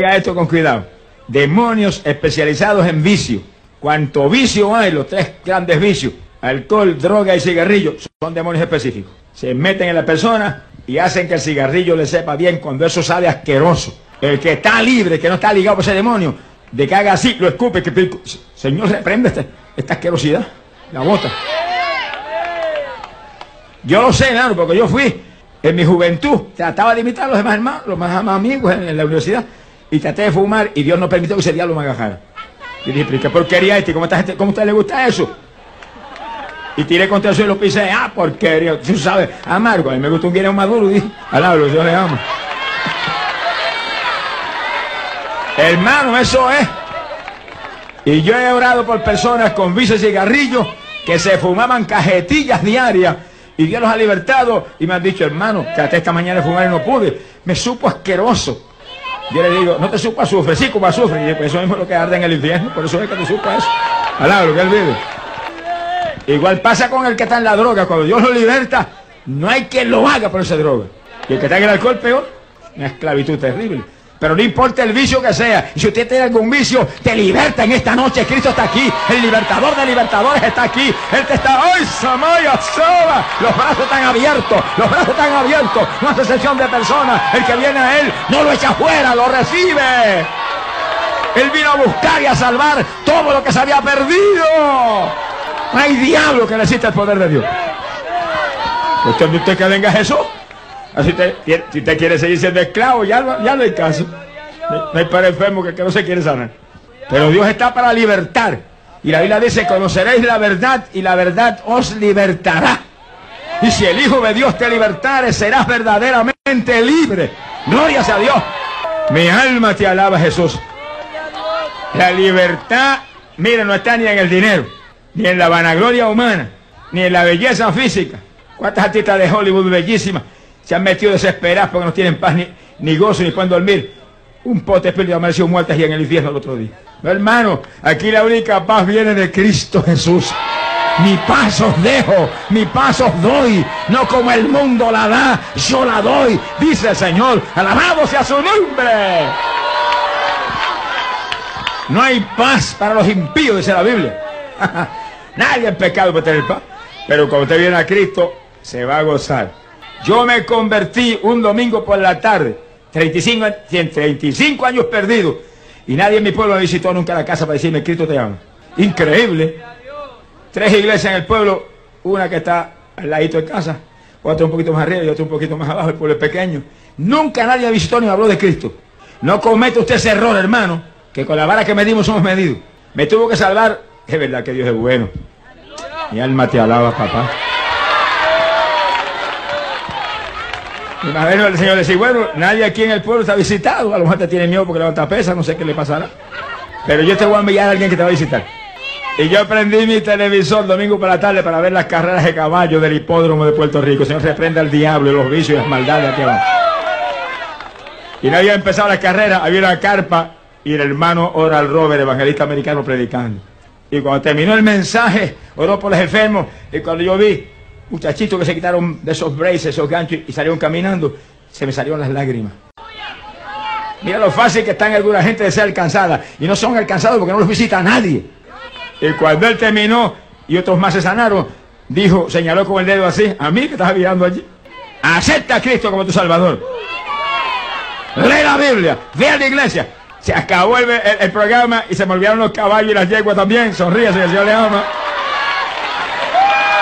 Oiga esto con cuidado. Demonios especializados en vicio. Cuanto vicio hay, los tres grandes vicios, alcohol, droga y cigarrillo, son demonios específicos. Se meten en la persona y hacen que el cigarrillo le sepa bien cuando eso sabe asqueroso. El que está libre, que no está ligado por ese demonio, de que haga así, lo escupe, que Señor, reprende esta, esta asquerosidad, la bota. Yo lo sé, hermano, porque yo fui en mi juventud, trataba de imitar a los demás hermanos, los más amigos en, la universidad, y traté de fumar, y Dios no permitió que ese diablo me agajara. Y dije, pero ¿qué porquería este? ¿Cómo, esta gente, ¿Cómo a usted le gusta eso? Y tiré contra suelo y pisé, ah, porquería. Tú sabes, amargo, a mí me gusta un guineo maduro, dije, alablo, yo le amo. Hermano, eso es. Y yo he orado por personas con vicios y cigarrillos que se fumaban cajetillas diarias y Dios los ha libertado y me han dicho, hermano, hasta esta mañana fumar y no pude. Me supo asqueroso. Yo le digo, no te supo azufre, sí como azufre. Y pues eso mismo es lo que arde en el infierno, por eso es que te supo eso. Alabro, que él vive. Igual pasa con el que está en la droga. Cuando Dios lo liberta, no hay quien lo haga por esa droga. Y el que está en el alcohol, peor. Una esclavitud terrible. Pero no importa el vicio que sea. Y si usted tiene algún vicio, te liberta en esta noche. Cristo está aquí. El libertador de libertadores está aquí. Él te está. ¡Ay, Samaya Soba! Los brazos están abiertos. Los brazos están abiertos. No hace excepción de personas. El que viene a Él no lo echa fuera, lo recibe. Él vino a buscar y a salvar todo lo que se había perdido. No hay diablo que necesite el poder de Dios. ¿Usted, usted que venga Jesús? Así si usted quiere seguir siendo esclavo, ya, ya no hay caso. No, hay para enfermo que, que no se quiere sanar. Pero Dios está para libertar. Y la Biblia dice, conoceréis la verdad y la verdad os libertará. Y si el Hijo de Dios te libertare, serás verdaderamente libre. Gloria a Dios. Mi alma te alaba, Jesús. La libertad, mire, no está ni en el dinero, ni en la vanagloria humana, ni en la belleza física. ¿Cuántas artistas de Hollywood bellísimas se han metido desesperadas porque no tienen paz ni, gozo ni pueden dormir. Un pote de espíritu amaneció muertas y en el infierno el otro día. hermano, aquí la única paz viene de Cristo Jesús. Mi paz os dejo, mi paz os doy, no como el mundo la da, yo la doy, dice el Señor. Alabado sea su nombre. No hay paz para los impíos, dice la Biblia. Nadie en pecado puede tener paz. Pero cuando usted viene a Cristo, se va a gozar. Yo me convertí un domingo por la tarde, 35, 35 años perdidos, y nadie en mi pueblo me visitó nunca la casa para decirme, Cristo te ama. Increíble. Tres iglesias en el pueblo, una que está al ladito de casa, otra un poquito más arriba y otra un poquito más abajo, el pueblo es pequeño. Nunca nadie me visitó ni me habló de Cristo. No comete usted ese error, hermano, que con la vara que medimos somos medidos. Me tuvo que salvar, es verdad que Dios es bueno. Mi alma te alaba, papá. Imagino el Señor decir, bueno, nadie aquí en el pueblo está visitado, a lo mejor te tiene miedo porque levanta pesa, no sé qué le pasará. Pero yo te voy a enviar a alguien que te va a visitar. Y yo prendí mi televisor domingo por la tarde para ver las carreras de caballo del hipódromo de Puerto Rico. Señor reprende al diablo y los vicios y las maldades aquí abajo. Y no había empezado la carrera, había una carpa y el hermano Oral Robert, evangelista americano, predicando. Y cuando terminó el mensaje, oró por los enfermos. Y cuando yo vi muchachitos que se quitaron de esos braces, esos ganchos y salieron caminando, se me salieron las lágrimas. Mira lo fácil que están alguna gente de ser alcanzada. Y no son alcanzados porque no los visita nadie. Y cuando él terminó y otros más se sanaron, dijo, señaló con el dedo así, a mí que estás mirando allí. Acepta a Cristo como tu Salvador. Lee la Biblia, ve a la iglesia. Se acabó el, programa y se me olvidaron los caballos y las yeguas también. Sonríe, si el Señor le ama.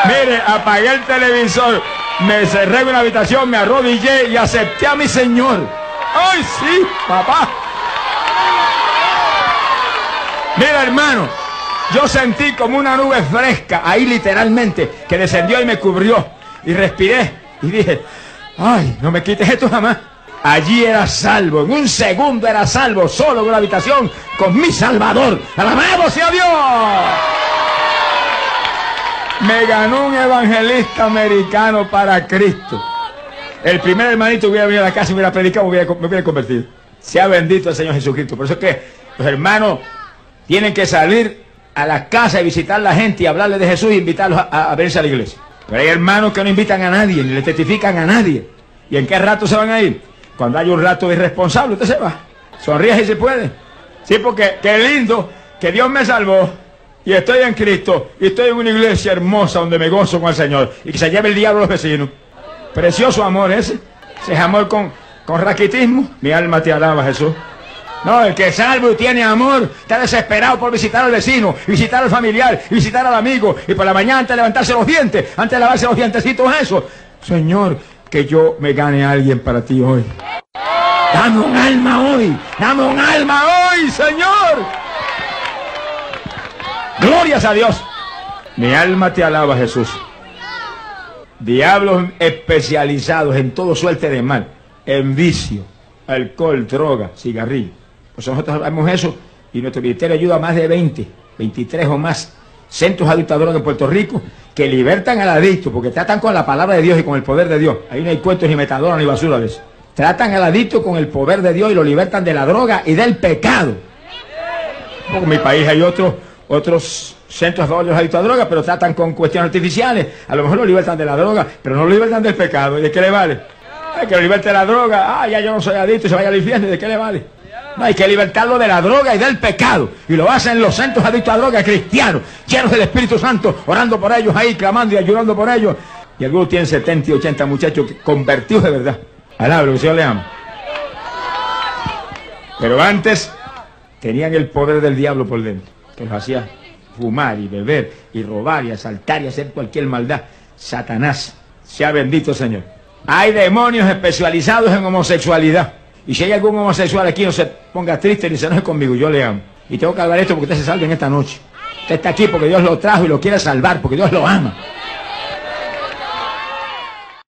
Mire, apagué el televisor, me cerré en una habitación, me arrodillé y acepté a mi Señor. ¡Ay, sí, papá! Mira, hermano, yo sentí como una nube fresca, ahí literalmente, que descendió y me cubrió. Y respiré y dije, ay, no me quites esto jamás. Allí era salvo, en un segundo era salvo, solo en una habitación con mi Salvador. ¡Alabado sea Dios! Me ganó un evangelista americano para Cristo. El primer hermanito hubiera venido a la casa y hubiera predicado, me hubiera, convertido. Sea bendito el Señor Jesucristo. Por eso es que los hermanos tienen que salir a la casa y visitar a la gente y hablarle de Jesús y invitarlos a, verse a la iglesia. Pero hay hermanos que no invitan a nadie, ni le testifican a nadie. ¿Y en qué rato se van a ir? Cuando hay un rato irresponsable, usted se va. Sonríe si se puede. Sí, porque qué lindo que Dios me salvó y estoy en Cristo y estoy en una iglesia hermosa donde me gozo con el Señor y que se lleve el diablo a los vecinos. Precioso amor ese. Ese es amor con, con raquitismo. Mi alma te alaba, Jesús. No, el que es salvo y tiene amor está desesperado por visitar al vecino, visitar al familiar, visitar al amigo y por la mañana antes de levantarse los dientes, antes de lavarse los dientecitos, eso. Señor, que yo me gane a alguien para ti hoy. Dame un alma hoy, dame un alma hoy, Señor. Glorias a Dios. Mi alma te alaba, Jesús. Diablos especializados en todo suerte de mal, en vicio, alcohol, droga, cigarrillo. Pues nosotros hablamos eso y nuestro ministerio ayuda a más de 20, 23 o más centros adictadores en Puerto Rico que libertan al adicto porque tratan con la palabra de Dios y con el poder de Dios. Ahí no hay cuentos ni metadona ni basura de eso. Tratan al adicto con el poder de Dios y lo libertan de la droga y del pecado. Porque en mi país hay otros otros centros de adictos a droga, pero tratan con cuestiones artificiales. A lo mejor lo libertan de la droga, pero no lo libertan del pecado. ¿Y de qué le vale? Hay que lo liberte de la droga. Ah, ya yo no soy adicto y se vaya al infierno. ¿De qué le vale? No, hay que libertarlo de la droga y del pecado. Y lo hacen los centros adictos a droga cristianos, llenos del Espíritu Santo, orando por ellos ahí, clamando y ayudando por ellos. Y algunos tienen 70 y 80 muchachos convertidos de verdad. Alabro, que Señor le ama. Pero antes tenían el poder del diablo por dentro, que los hacía fumar y beber y robar y asaltar y hacer cualquier maldad. Satanás, sea bendito Señor. Hay demonios especializados en homosexualidad. Y si hay algún homosexual aquí, no se ponga triste ni se enoje conmigo, yo le amo. Y tengo que hablar esto porque usted se salve en esta noche. Usted está aquí porque Dios lo trajo y lo quiere salvar, porque Dios lo ama.